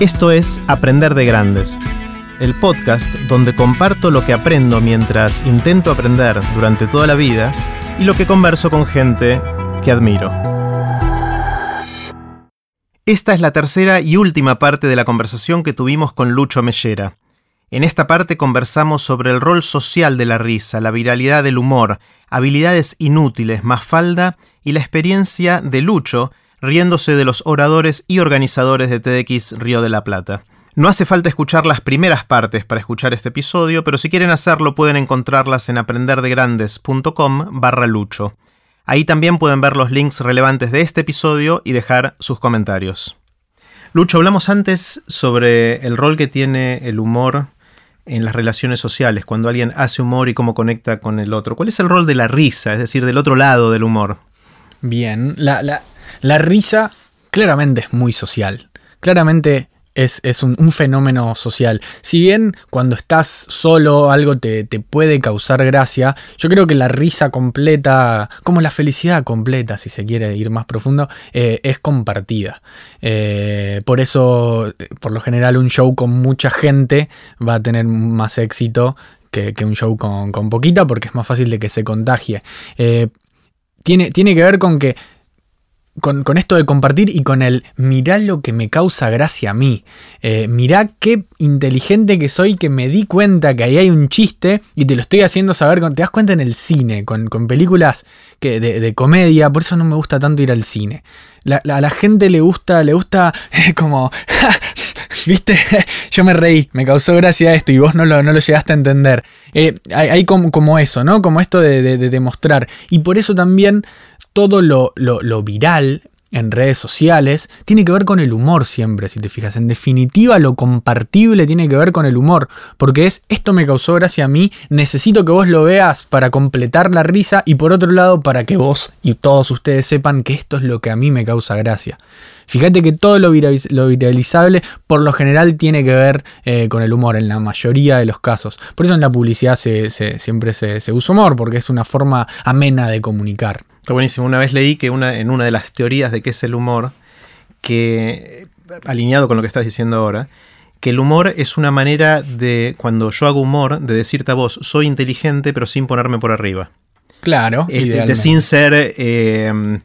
Esto es Aprender de Grandes, el podcast donde comparto lo que aprendo mientras intento aprender durante toda la vida y lo que converso con gente que admiro. Esta es la tercera y última parte de la conversación que tuvimos con Lucho Mellera. En esta parte conversamos sobre el rol social de la risa, la viralidad del humor, habilidades inútiles, más falda y la experiencia de Lucho riéndose de los oradores y organizadores de TEDx Río de la Plata. No hace falta escuchar las primeras partes para escuchar este episodio, pero si quieren hacerlo pueden encontrarlas en aprenderdegrandes.com barra lucho. Ahí también pueden ver los links relevantes de este episodio y dejar sus comentarios. Lucho, hablamos antes sobre el rol que tiene el humor en las relaciones sociales, cuando alguien hace humor y cómo conecta con el otro. ¿Cuál es el rol de la risa, es decir, del otro lado del humor? Bien, la, la, la risa claramente es muy social. Claramente es, un, fenómeno social. Si bien cuando estás solo algo te, puede causar gracia, yo creo que la risa completa, como la felicidad completa, si se quiere ir más profundo, eh, es compartida. Eh, por eso, por lo general, un show con mucha gente va a tener más éxito que, un show con, poquita, porque es más fácil de que se contagie. Eh, tiene, tiene que ver con que con, esto de compartir y con el mirá lo que me causa gracia a mí. Eh, mirá qué inteligente que soy que me di cuenta que ahí hay un chiste y te lo estoy haciendo saber. Te das cuenta en el cine, con, películas que, de, comedia, por eso no me gusta tanto ir al cine. A la gente le gusta, le gusta como, viste, yo me reí, me causó gracia esto y vos no lo, no lo llegaste a entender. Eh, hay, como, eso, ¿no? Como esto de, de demostrar. Y por eso también todo lo, lo, viral en redes sociales tiene que ver con el humor siempre, si te fijas. En definitiva, lo compartible tiene que ver con el humor, porque es esto me causó gracia a mí, necesito que vos lo veas para completar la risa y por otro lado para que vos y todos ustedes sepan que esto es lo que a mí me causa gracia. Fíjate que todo lo, viralizable por lo general tiene que ver eh, con el humor en la mayoría de los casos. Por eso en la publicidad siempre se, se usa humor, porque es una forma amena de comunicar. Está buenísimo. Una vez leí que una, en una de las teorías de qué es el humor, que alineado con lo que estás diciendo ahora, que el humor es una manera de, cuando yo hago humor, de decirte a vos, soy inteligente pero sin ponerme por arriba. Claro. de, sin ser eh,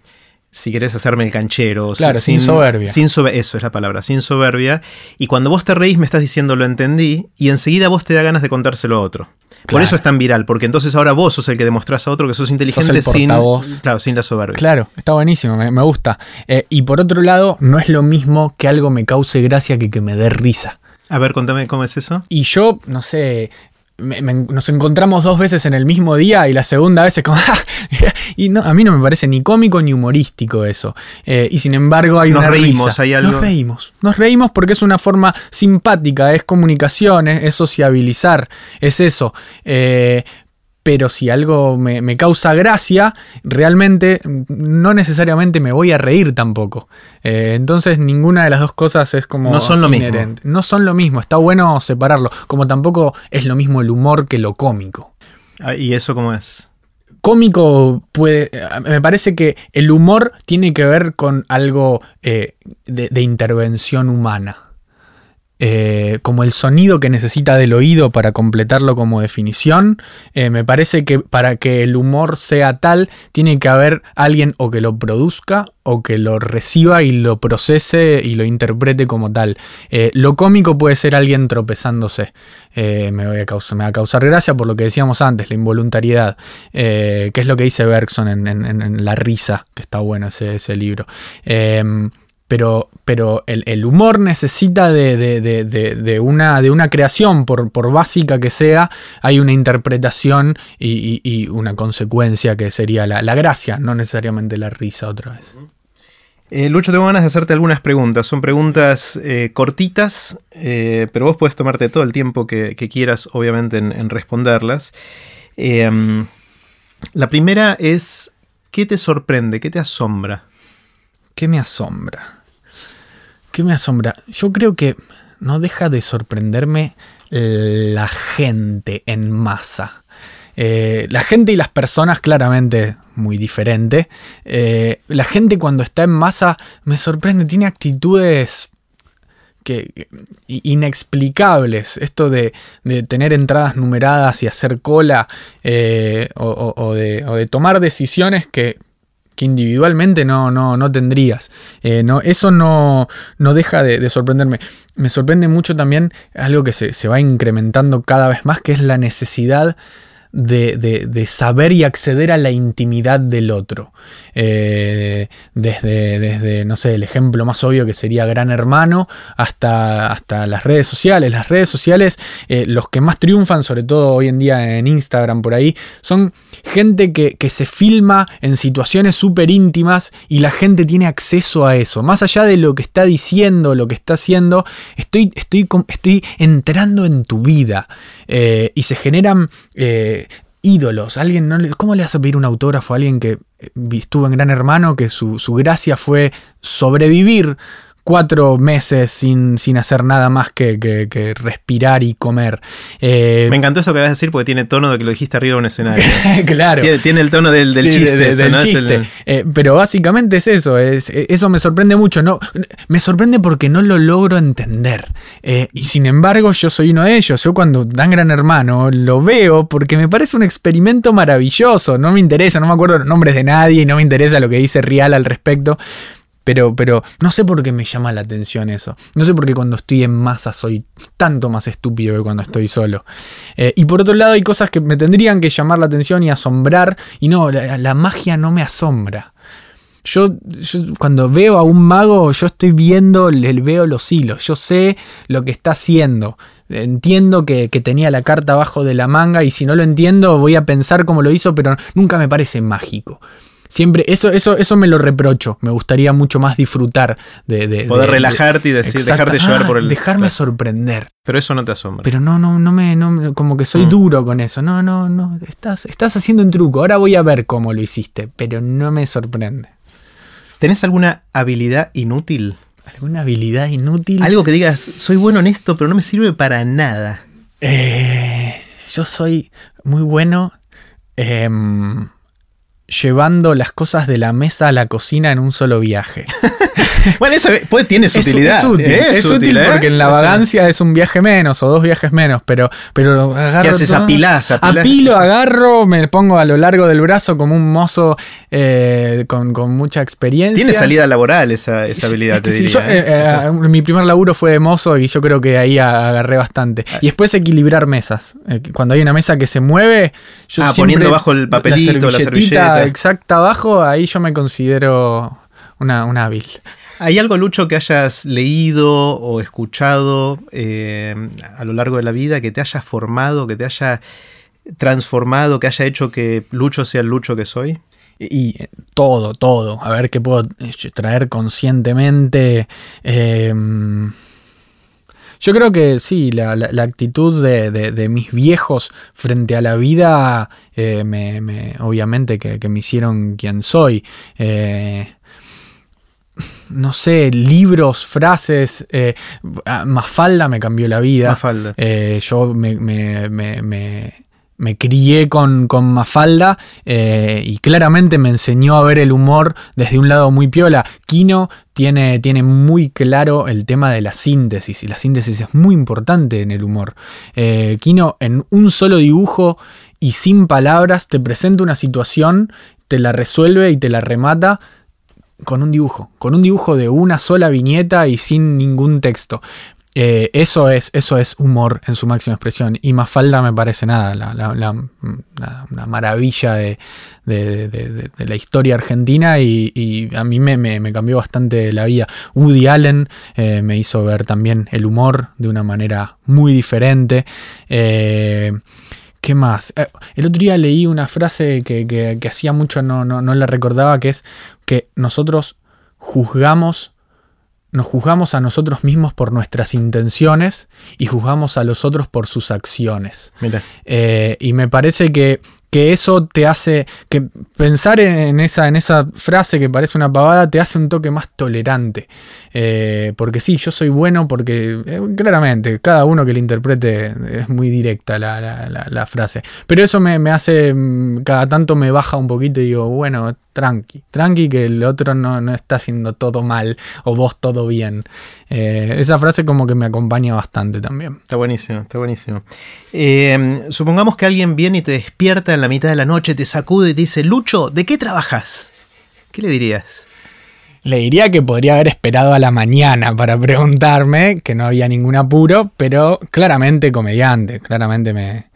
si querés hacerme el canchero. Claro, sin, soberbia. Sin eso es la palabra, sin soberbia. Y cuando vos te reís me estás diciendo lo entendí y enseguida vos te da ganas de contárselo a otro. Por eso es tan viral, porque entonces ahora vos sos el que demostrás a otro que sos inteligente sin, claro, sin la soberbia. Claro, está buenísimo, me, gusta. Eh, y por otro lado, no es lo mismo que algo me cause gracia que que me dé risa. A ver, contame cómo es eso. Y yo, no sé, nos encontramos dos veces en el mismo día y la segunda vez es como... y no, a mí no me parece ni cómico ni humorístico eso. Eh, y sin embargo hay nos reímos, Hay algo... Nos reímos. Nos reímos porque es una forma simpática, es comunicación, es, sociabilizar, es eso. Eh, pero si algo me, causa gracia, realmente no necesariamente me voy a reír tampoco. Eh, entonces ninguna de las dos cosas es como... No son lo mismo. No son lo mismo, está bueno separarlo, como tampoco es lo mismo el humor que lo cómico. Ah, ¿Y eso cómo es? Cómico puede... Me parece que el humor tiene que ver con algo eh, de intervención humana. Eh, como el sonido que necesita del oído para completarlo como definición. Eh, me parece que para que el humor sea tal, tiene que haber alguien o que lo produzca o que lo reciba y lo procese y lo interprete como tal. Eh, lo cómico puede ser alguien tropezándose. me, va a causar gracia por lo que decíamos antes, la involuntariedad, que es lo que dice Bergson en, La risa, que está bueno ese, ese libro pero, pero el, humor necesita de, una, de una creación, por, por, básica que sea, hay una interpretación y, una consecuencia que sería la, gracia, no necesariamente la risa otra vez. Eh, Lucho, tengo ganas de hacerte algunas preguntas. Son preguntas eh, cortitas, eh, pero vos puedes tomarte todo el tiempo que, quieras, obviamente, en responderlas. la primera es, ¿qué te sorprende? ¿Qué te asombra? ¿Qué me asombra? ¿Qué me asombra? Yo creo que no deja de sorprenderme la gente en masa. Eh, la gente y las personas claramente muy diferente. Eh, la gente cuando está en masa me sorprende, tiene actitudes que, inexplicables. Esto de, tener entradas numeradas y hacer cola eh, o, de, tomar decisiones que, individualmente no, no, no tendrías. Eh, no, eso no, no deja de, sorprenderme. Me sorprende mucho también algo que se, se va incrementando cada vez más, que es la necesidad de, saber y acceder a la intimidad del otro. Eh, desde, desde, no sé, el ejemplo más obvio que sería Gran Hermano hasta, hasta las redes sociales. Las redes sociales, eh, los que más triunfan, sobre todo hoy en día en Instagram por ahí, son gente que, se filma en situaciones súper íntimas y la gente tiene acceso a eso. Más allá de lo que está diciendo, lo que está haciendo, estoy, estoy, estoy entrando en tu vida. Eh, y se generan ídolos. Alguien no ¿Cómo le vas a pedir un autógrafo a alguien que eh, estuvo en Gran Hermano, que su, su gracia fue sobrevivir cuatro meses sin, sin hacer nada más que, respirar y comer. Eh, Me encantó eso que vas a decir porque tiene tono de que lo dijiste arriba de un escenario. claro. Tiene, el tono del, chiste. Eh, pero básicamente es eso, es, eso me sorprende mucho. No, me sorprende porque no lo logro entender. Eh, y sin embargo yo soy uno de ellos. Yo cuando dan Gran Hermano lo veo porque me parece un experimento maravilloso. No me interesa, no me acuerdo los nombres de nadie y no me interesa lo que dice Rial al respecto. Pero, pero no sé por qué me llama la atención eso. No sé por qué cuando estoy en masa soy tanto más estúpido que cuando estoy solo. Eh, y por otro lado hay cosas que me tendrían que llamar la atención y asombrar. Y no, la, magia no me asombra. Yo, cuando veo a un mago, yo estoy viendo, le veo los hilos. Yo sé lo que está haciendo. Entiendo que, que tenía la carta abajo de la manga y si no lo entiendo voy a pensar cómo lo hizo, pero nunca me parece mágico. Siempre, eso, eso, eso me lo reprocho. Me gustaría mucho más disfrutar de. Poder relajarte y decir, dejarte llevar por el. Dejarme sorprender. Pero eso no te asombra. Pero no, no, no me, no, como que soy mm. duro con eso. No, no, no. Estás, estás haciendo un truco. Ahora voy a ver cómo lo hiciste. Pero no me sorprende. ¿Tenés alguna habilidad inútil? ¿Alguna habilidad inútil? Algo que digas, soy bueno en esto, pero no me sirve para nada. Eh, yo soy muy bueno. Eh, llevando las cosas de la mesa a la cocina en un solo viaje. bueno, eso pues, tiene su utilidad. Es útil, es, útil, ¿eh? porque en la vagancia es un viaje menos o dos viajes menos, pero, pero agarro. ¿Qué haces? Apilás, Apilo, agarro, me pongo a lo largo del brazo como un mozo eh, con, mucha experiencia. Tiene salida laboral esa, habilidad, te diría. ¿eh? mi primer laburo fue de mozo y yo creo que ahí agarré bastante. Ah. Y después equilibrar mesas. Cuando hay una mesa que se mueve, yo ah, poniendo bajo el papelito, la, servilleta. Exacta abajo, ahí yo me considero una, una hábil. ¿Hay algo, Lucho, que hayas leído o escuchado eh, a lo largo de la vida que te haya formado, que te haya transformado, que haya hecho que Lucho sea el Lucho que soy? Y eh, todo, todo. A ver qué puedo eh, traer conscientemente. Yo creo que sí, la, actitud de, mis viejos frente a la vida, me, obviamente que, me hicieron quien soy no sé, libros, frases. Eh, Mafalda me cambió la vida. Mafalda. Eh, yo me, me, me, crié con, con Mafalda eh, y claramente me enseñó a ver el humor desde un lado muy piola. Kino tiene, tiene muy claro el tema de la síntesis y la síntesis es muy importante en el humor. Kino en un solo dibujo y sin palabras te presenta una situación, te la resuelve y te la remata con un dibujo, con un dibujo de una sola viñeta y sin ningún texto. Eh, eso, es, eso es humor en su máxima expresión. Y Mafalda me parece nada, la, una maravilla de, la historia argentina y, a mí me, cambió bastante la vida. Woody Allen eh, me hizo ver también el humor de una manera muy diferente. Eh, ¿Qué más? el otro día leí una frase que, hacía mucho no, no, no la recordaba, que es que nosotros juzgamos, nos juzgamos a nosotros mismos por nuestras intenciones y juzgamos a los otros por sus acciones. Eh, y me parece que, que eso te hace, que pensar en, esa, en esa frase que parece una pavada te hace un toque más tolerante. Eh, porque sí, yo soy bueno porque eh, claramente cada uno que le interprete es muy directa la, frase. Pero eso me, hace, mm, cada tanto me baja un poquito y digo, bueno, tranqui, tranqui que el otro no, está haciendo todo mal o vos todo bien. Eh, esa frase como que me acompaña bastante también. Está buenísimo, está buenísimo. supongamos que alguien viene y te despierta en la mitad de la noche, te sacude y te dice, Lucho, ¿de qué trabajas? ¿Qué le dirías? Le diría que podría haber esperado a la mañana para preguntarme, que no había ningún apuro, pero claramente comediante, claramente me,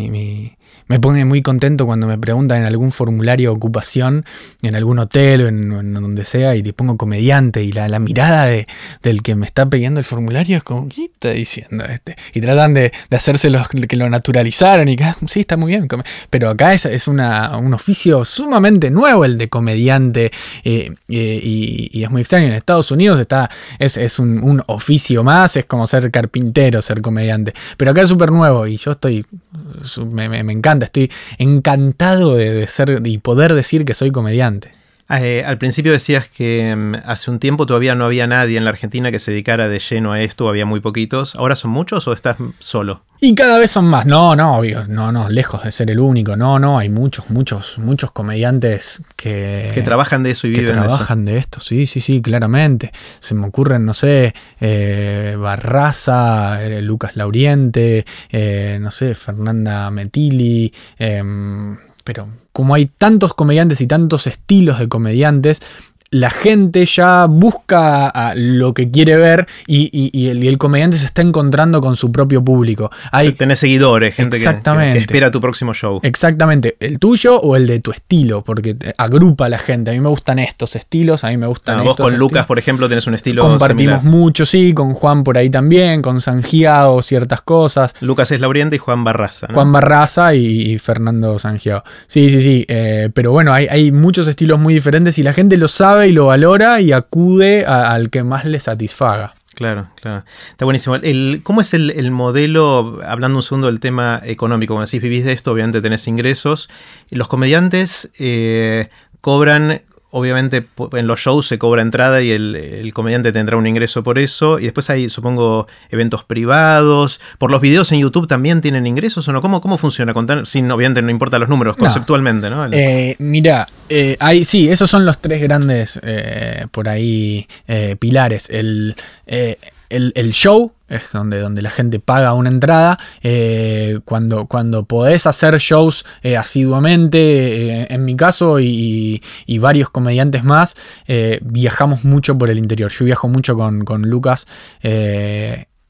mi, me pone muy contento cuando me preguntan en algún formulario de ocupación, en algún hotel o en, donde sea, y le pongo comediante y la, mirada de, del que me está pidiendo el formulario es como, ¿qué está diciendo este? Y tratan de, de hacerse los, que lo naturalizaran y que, ah, sí, está muy bien. Pero acá es, es una, un oficio sumamente nuevo el de comediante eh, eh, y, es muy extraño. En Estados Unidos está, es, es un, un, oficio más, es como ser carpintero, ser comediante. Pero acá es súper nuevo y yo estoy, me, me encanta estoy encantado de, ser y poder decir que soy comediante. Eh, al principio decías que mm, hace un tiempo todavía no había nadie en la Argentina que se dedicara de lleno a esto, había muy poquitos. ¿Ahora son muchos o estás solo? Y cada vez son más. No, no, obvio, no, no, lejos de ser el único. No, no, hay muchos, muchos, muchos comediantes que. Que trabajan de eso y viven de eso. trabajan de esto, sí, sí, sí, claramente. Se me ocurren, no sé, eh, Barraza, eh, Lucas Lauriente, no sé, Fernanda Metili. Pero como hay tantos comediantes y tantos estilos de comediantes, la gente ya busca lo que quiere ver y, el, comediante se está encontrando con su propio público. Hay, Tenés seguidores, gente que, espera tu próximo show. Exactamente, el tuyo o el de tu estilo, porque agrupa a la gente. A mí me gustan estos estilos, a mí me gustan ah, Vos con Lucas, por ejemplo, tenés un estilo Compartimos mucho, sí, con Juan por ahí también, con Sangiao, ciertas cosas. Lucas es Lauriente y Juan Barraza. Juan Barraza y, Fernando Sangiao. Sí, sí, sí, eh, pero bueno, hay, hay muchos estilos muy diferentes y la gente lo sabe y lo valora y acude al que más le satisfaga. Claro, claro. Está buenísimo. El, ¿Cómo es el, modelo, hablando un segundo del tema económico? Como decís, vivís de esto, obviamente tenés ingresos. Los comediantes eh, cobran obviamente en los shows se cobra entrada y el, comediante tendrá un ingreso por eso. Y después hay, supongo, eventos privados. ¿Por los videos en YouTube también tienen ingresos o no? ¿Cómo, cómo funciona? Contar, sin, obviamente no importa los números, conceptualmente, ¿no? Eh, mira, eh, sí, esos son los tres grandes, eh, por ahí, pilares. El, el, show es donde, donde la gente paga una entrada. Eh, cuando, cuando podés hacer shows eh, asiduamente, eh, en mi caso y, varios comediantes más, viajamos mucho por el interior. Yo viajo mucho con, con Lucas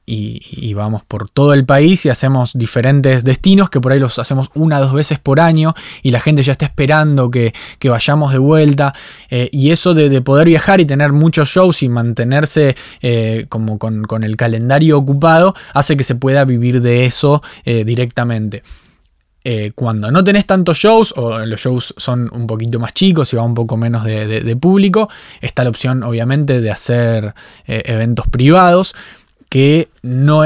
y, vamos por todo el país y hacemos diferentes destinos que por ahí los hacemos una o dos veces por año y la gente ya está esperando que, vayamos de vuelta eh, y eso de, poder viajar y tener muchos shows y mantenerse eh, como con, el calendario ocupado hace que se pueda vivir de eso eh, directamente. cuando no tenés tantos shows o los shows son un poquito más chicos y va un poco menos de público, está la opción obviamente de hacer eventos privados que no,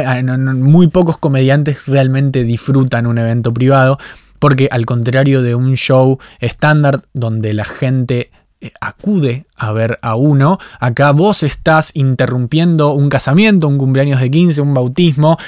muy pocos comediantes realmente disfrutan un evento privado, porque al contrario de un show estándar donde la gente eh, acude a ver a uno, acá vos estás interrumpiendo un casamiento, un cumpleaños de 15, un bautismo,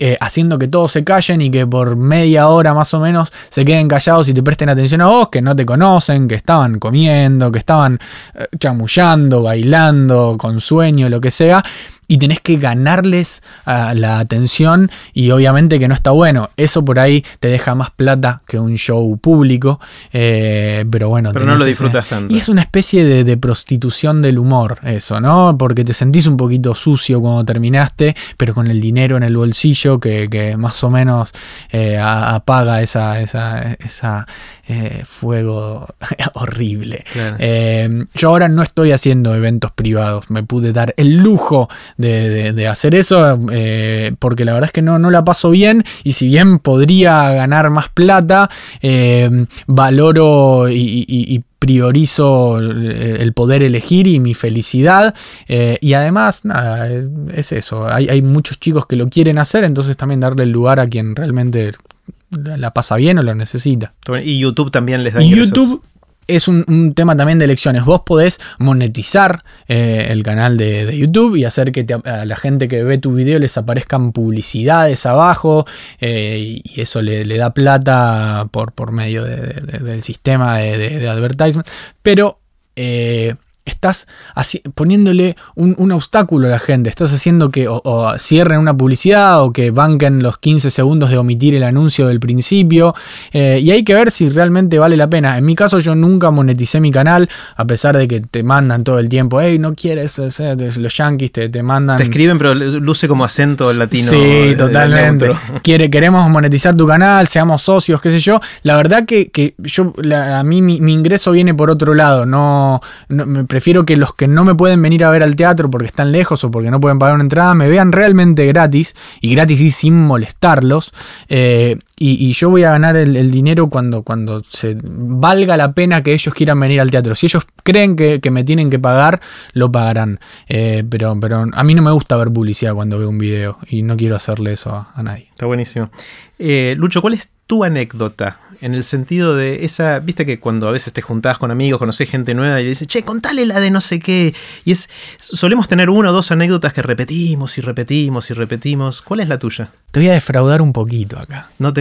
eh, haciendo que todos se callen y que por media hora más o menos se queden callados y te presten atención a vos, que no te conocen, que estaban comiendo, que estaban eh, chamullando, bailando, con sueño, lo que sea y tenés que ganarles ah, la atención y obviamente que no está bueno. Eso por ahí te deja más plata que un show público, eh, pero bueno. Pero no lo disfrutas tanto. Y es una especie de, prostitución del humor eso, ¿no? Porque te sentís un poquito sucio cuando terminaste, pero con el dinero en el bolsillo que, más o menos eh, apaga esa, esa, esa eh, fuego horrible. yo ahora no estoy haciendo eventos privados, me pude dar el lujo de, hacer eso, eh, porque la verdad es que no, no la paso bien y si bien podría ganar más plata, eh, valoro y, priorizo el poder elegir y mi felicidad. Eh, y además, nada, es eso. Hay, hay, muchos chicos que lo quieren hacer, entonces también darle el lugar a quien realmente la pasa bien o lo necesita. Y YouTube también les da y ingresos. YouTube es un, tema también de elecciones. Vos podés monetizar eh, el canal de, YouTube y hacer que a la gente que ve tu video les aparezcan publicidades abajo eh, y eso le, da plata por, por medio del sistema de, advertisement. Pero eh, estás poniéndole un, obstáculo a la gente, estás haciendo que o, cierren una publicidad o que banquen los 15 segundos de omitir el anuncio del principio eh, y hay que ver si realmente vale la pena. En mi caso yo nunca moneticé mi canal a pesar de que te mandan todo el tiempo, hey, no quieres, los yankees te, te mandan... Te escriben pero luce como acento latino. Sí, totalmente. Quiere, queremos monetizar tu canal, seamos socios, qué sé yo. La verdad que, yo, a mí mi, ingreso viene por otro lado, no, no me prefiero que los que no me pueden venir a ver al teatro porque están lejos o porque no pueden pagar una entrada me vean realmente gratis y gratis y sin molestarlos. Eh, y, yo voy a ganar el, dinero cuando, cuando se valga la pena que ellos quieran venir al teatro. Si ellos creen que, me tienen que pagar, lo pagarán. Eh, pero, pero a mí no me gusta ver publicidad cuando veo un video y no quiero hacerle eso a, nadie. Está buenísimo. Eh, Lucho, ¿cuál es tu anécdota en el sentido de esa, viste que cuando a veces te juntás con amigos, conocés gente nueva y le dices, che, contale la de no sé qué. Y es, solemos tener una o dos anécdotas que repetimos y repetimos y repetimos. ¿Cuál es la tuya? Te voy a defraudar un poquito acá. No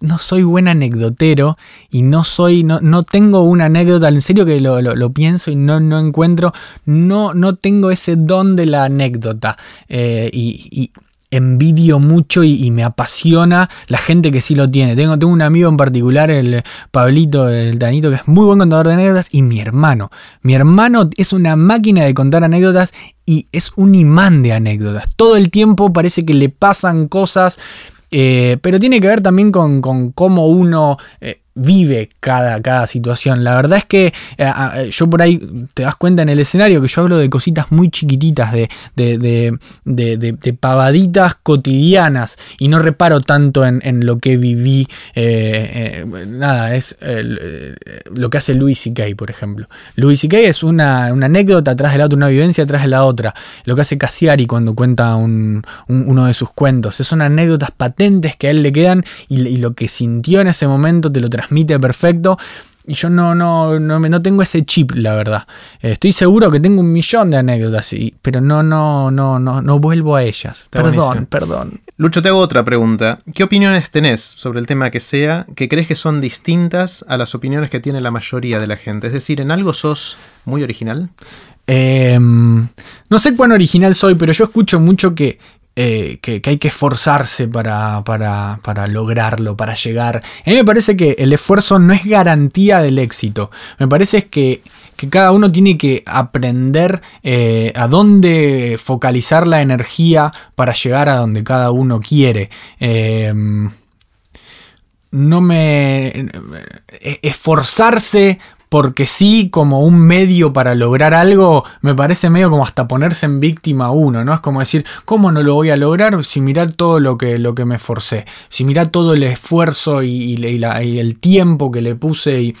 No, soy buen anecdotero y no soy, no, no tengo una anécdota, en serio que lo, pienso y no, no encuentro, no, no tengo ese don de la anécdota. Eh, y envidio mucho y, me apasiona la gente que sí lo tiene. Tengo, tengo un amigo en particular, el Pablito, el Tanito, que es muy buen contador de anécdotas, y mi hermano. Mi hermano es una máquina de contar anécdotas y es un imán de anécdotas. Todo el tiempo parece que le pasan cosas, eh, pero tiene que ver también con, cómo uno... Eh, vive cada, cada situación. La verdad es que eh, yo por ahí te das cuenta en el escenario que yo hablo de cositas muy chiquititas, de, de, de, pavaditas cotidianas y no reparo tanto en, lo que viví. Eh, eh, nada, es lo que hace Louis C.K., por ejemplo. Louis C.K. es una, anécdota atrás de la otra, una vivencia atrás de la otra. Lo que hace Cassiari cuando cuenta uno de sus cuentos. Son anécdotas patentes que a él le quedan y, y lo que sintió en ese momento te lo transmite transmite perfecto. Y yo no, no, no, no tengo ese chip, la verdad. Estoy seguro que tengo un millón de anécdotas, pero no, no, no, no, no vuelvo a ellas. perdón, perdón. Lucho, te hago otra pregunta. ¿Qué opiniones tenés sobre el tema que sea que crees que son distintas a las opiniones que tiene la mayoría de la gente? Es decir, ¿en algo sos muy original? Em, no sé cuán original soy, pero yo escucho mucho que, eh, que, hay que esforzarse para, para, lograrlo, para llegar. A mí me parece que el esfuerzo no es garantía del éxito. Me parece que, que cada uno tiene que aprender eh, a dónde focalizar la energía para llegar a donde cada uno quiere. Em, no me. E, esforzarse porque sí, como un medio para lograr algo, me parece medio como hasta ponerse en víctima uno, ¿no? Es como decir, ¿cómo no lo voy a lograr si mirá todo lo que, lo que me forcé? Si mirá todo el esfuerzo y, el tiempo que le puse.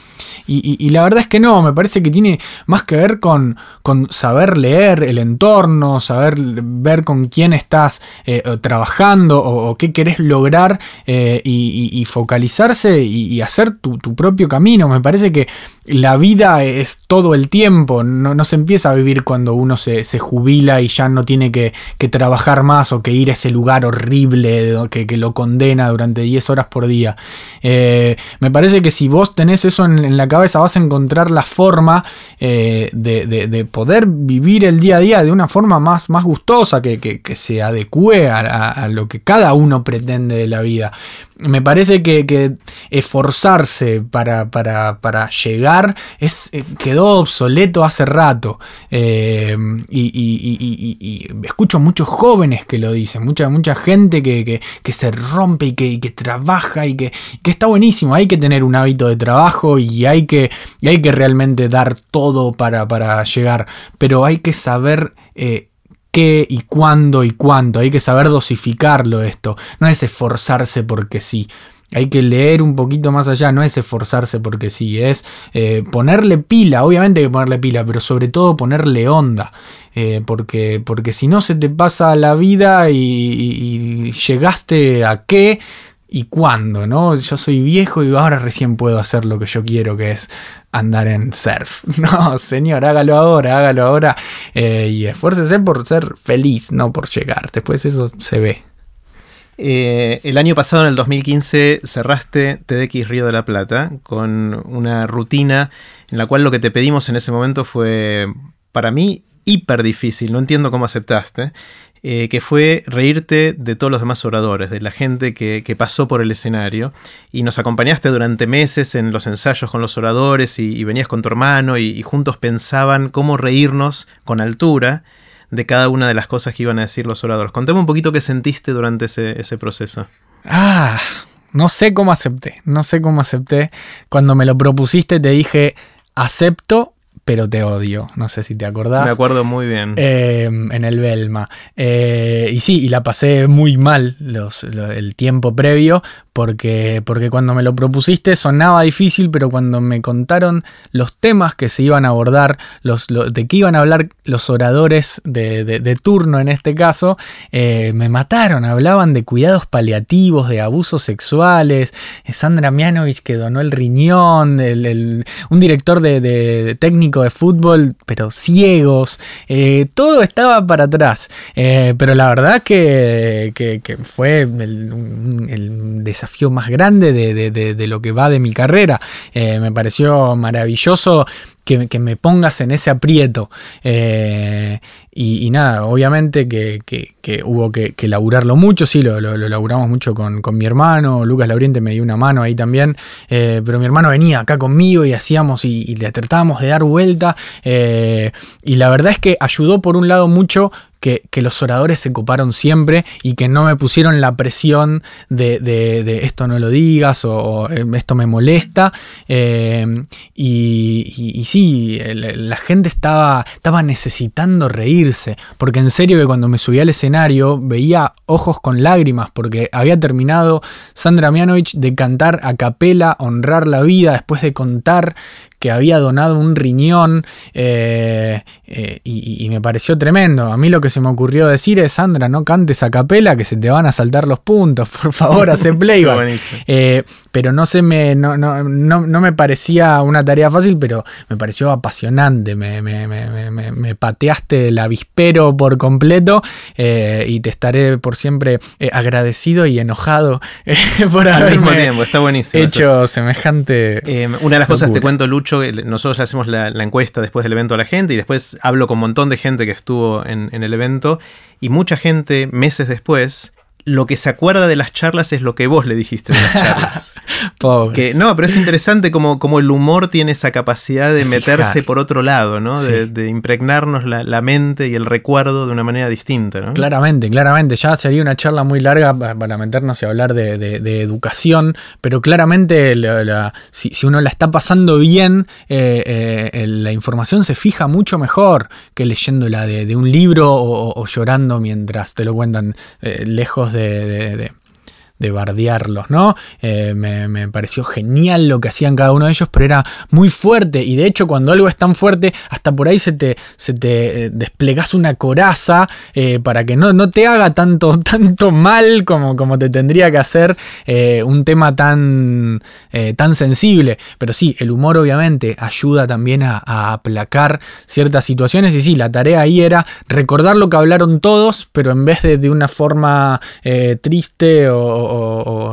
Y, la verdad es que no, me parece que tiene más que ver con, con saber leer el entorno, saber ver con quién estás eh, trabajando o, qué querés lograr eh, y, focalizarse y, hacer tu propio camino. Me parece que la vida es todo el tiempo, no, se empieza a vivir cuando uno se, jubila y ya no tiene que, trabajar más o que ir a ese lugar horrible que, lo condena durante 10 horas por día. Eh, me parece que si vos tenés eso en, la cabeza vas a encontrar la forma eh, de, poder vivir el día a día de una forma más, más gustosa, que, se adecue a, lo que cada uno pretende de la vida me parece que, esforzarse para, llegar es, eh, quedó obsoleto hace rato. Eh, y, escucho muchos jóvenes que lo dicen, mucha, mucha gente que, se rompe y que, trabaja y que, está buenísimo. Hay que tener un hábito de trabajo y hay que, realmente dar todo para, para llegar. Pero hay que saber... Eh, qué y cuándo y cuánto. Hay que saber dosificarlo esto. No es esforzarse porque sí. Hay que leer un poquito más allá, no es esforzarse porque sí, es eh, ponerle pila, obviamente hay que ponerle pila, pero sobre todo ponerle onda, eh, porque, porque si no se te pasa la vida y, llegaste a qué, ¿Y cuándo? ¿No? Yo soy viejo y ahora recién puedo hacer lo que yo quiero, que es andar en surf. No, señor, hágalo ahora, hágalo ahora. Eh, y esfuércese por ser feliz, no por llegar. Después eso se ve. Eh, el año pasado, en el 2015, cerraste TDX Río de la Plata con una rutina en la cual lo que te pedimos en ese momento fue, para mí, hiper difícil. No entiendo cómo aceptaste. Eh, que fue reírte de todos los demás oradores, de la gente que, pasó por el escenario, y nos acompañaste durante meses en los ensayos con los oradores y, venías con tu hermano y, juntos pensaban cómo reírnos con altura de cada una de las cosas que iban a decir los oradores. Contame un poquito qué sentiste durante ese, ese proceso. Ah, no sé cómo acepté, no sé cómo acepté. Cuando me lo propusiste te dije, acepto pero te odio. No sé si te acordás. Me acuerdo muy bien. Eh, en el Belma. Eh, y sí, y la pasé muy mal los, el tiempo previo, porque, porque cuando me lo propusiste sonaba difícil, pero cuando me contaron los temas que se iban a abordar, los, de qué iban a hablar los oradores de, turno en este caso, eh, me mataron. Hablaban de cuidados paliativos, de abusos sexuales, Sandra Mianovich que donó el riñón, un director de técnico de fútbol, pero ciegos, eh, todo estaba para atrás. Eh, pero la verdad que, fue el, desafío más grande de, lo que va de mi carrera. Eh, me pareció maravilloso que, me pongas en ese aprieto. Eh, y, nada, obviamente que, hubo que, laburarlo mucho, sí, lo, lo, laburamos mucho con, mi hermano, Lucas Lauriente me dio una mano ahí también, eh, pero mi hermano venía acá conmigo y hacíamos y, le tratábamos de dar vuelta. Eh, y la verdad es que ayudó por un lado mucho que, los oradores se coparon siempre y que no me pusieron la presión de, esto no lo digas o, esto me molesta. y, sí, la gente estaba, estaba necesitando reírse, porque en serio que cuando me subí al escenario veía ojos con lágrimas, porque había terminado Sandra Mianovich de cantar a capela, honrar la vida, después de contar que había donado un riñón eh, eh, y, me pareció tremendo. A mí lo que se me ocurrió decir es, Sandra, no cantes a capela que se te van a saltar los puntos, por favor, hace playback. eh, pero no, se me, no, no, no, me parecía una tarea fácil, pero me pareció apasionante. Me, me, me pateaste el avispero por completo eh, y te estaré por siempre agradecido y enojado por haberme tiempo, está buenísimo hecho semejante. una de las cosas, te cuento, Lucho, nosotros le hacemos la, encuesta después del evento a la gente y después hablo con un montón de gente que estuvo en el evento y mucha gente meses después lo que se acuerda de las charlas es lo que vos le dijiste de las charlas. que, no, pero es interesante como, como, el humor tiene esa capacidad de meterse por otro lado, ¿no? De, impregnarnos la, mente y el recuerdo de una manera distinta, ¿no? Claramente, claramente. Ya sería una charla muy larga para, meternos y hablar de, educación, pero claramente si, uno la está pasando bien, eh, eh, la información se fija mucho mejor que leyéndola de, un libro o, llorando mientras te lo cuentan eh, lejos de de, de bardearlos, ¿no? Eh, me, pareció genial lo que hacían cada uno de ellos, pero era muy fuerte. Y de hecho, cuando algo es tan fuerte, hasta por ahí se te, se te eh, desplegas una coraza eh, para que no, no, te haga tanto, tanto mal como, como te tendría que hacer un tema tan, tan sensible. Pero sí, el humor obviamente ayuda también a, aplacar ciertas situaciones. Y sí, la tarea ahí era recordar lo que hablaron todos, pero en vez de de una forma triste o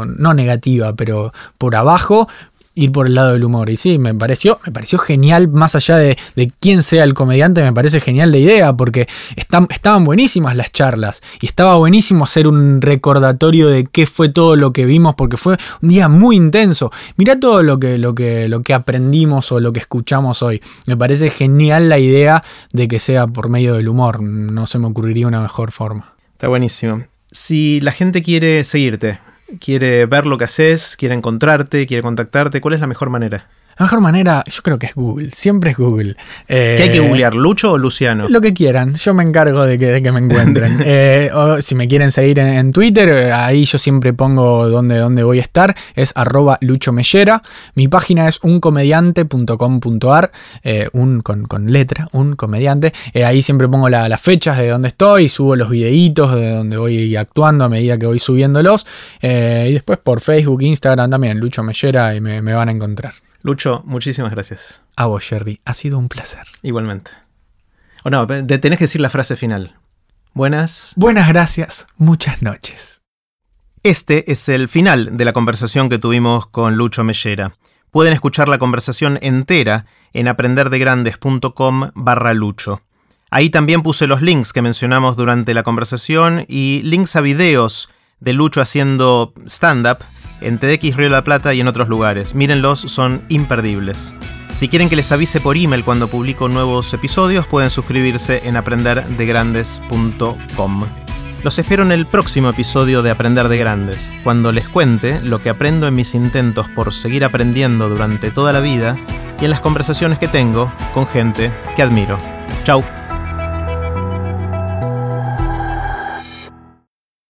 no negativa, pero por abajo, ir por el lado del humor. Y sí, me pareció, me pareció genial, más allá de, quién sea el comediante, me parece genial la idea, porque estaban buenísimas las charlas y estaba buenísimo hacer un recordatorio de qué fue todo lo que vimos, porque fue un día muy intenso. Mirá todo lo que, lo que, lo que aprendimos o lo que escuchamos hoy. Me parece genial la idea de que sea por medio del humor. No se me ocurriría una mejor forma. Está buenísimo si la gente quiere seguirte, quiere ver lo que haces, quiere encontrarte, quiere contactarte, ¿cuál es la mejor manera? La mejor manera, yo creo que es Google, siempre es Google. ¿Qué hay que Eh, googlear, Lucho o Luciano? Lo que quieran, yo me encargo de que, de que me encuentren. Eh, o si me quieren seguir en, en Twitter, eh, ahí yo siempre pongo dónde, dónde voy a estar, es arroba Lucho Mellera. Mi página es uncomediante.com.ar, eh, un con, con letra, un comediante. Ahí siempre pongo la- las fechas de dónde estoy, subo los videitos de donde voy actuando a medida que voy subiéndolos. Y después por Facebook, Instagram también, Lucho Mellera, y me, me van a encontrar. Lucho, muchísimas gracias. A vos, Jerry, ha sido un placer. Igualmente. O no, te- tenés que decir la frase final. Buenas. Buenas gracias, muchas noches. Este es el final de la conversación que tuvimos con Lucho Mellera. Pueden escuchar la conversación entera en aprenderdegrandes.com barra Lucho. Ahí también puse los links que mencionamos durante la conversación y links a videos de Lucho haciendo stand-up en TDX Río de la Plata y en otros lugares. Mírenlos, son imperdibles. Si quieren que les avise por email cuando publico nuevos episodios, pueden suscribirse en aprenderdegrandes.com. Los espero en el próximo episodio de Aprender de Grandes, cuando les cuente lo que aprendo en mis intentos por seguir aprendiendo durante toda la vida y en las conversaciones que tengo con gente que admiro. Chau.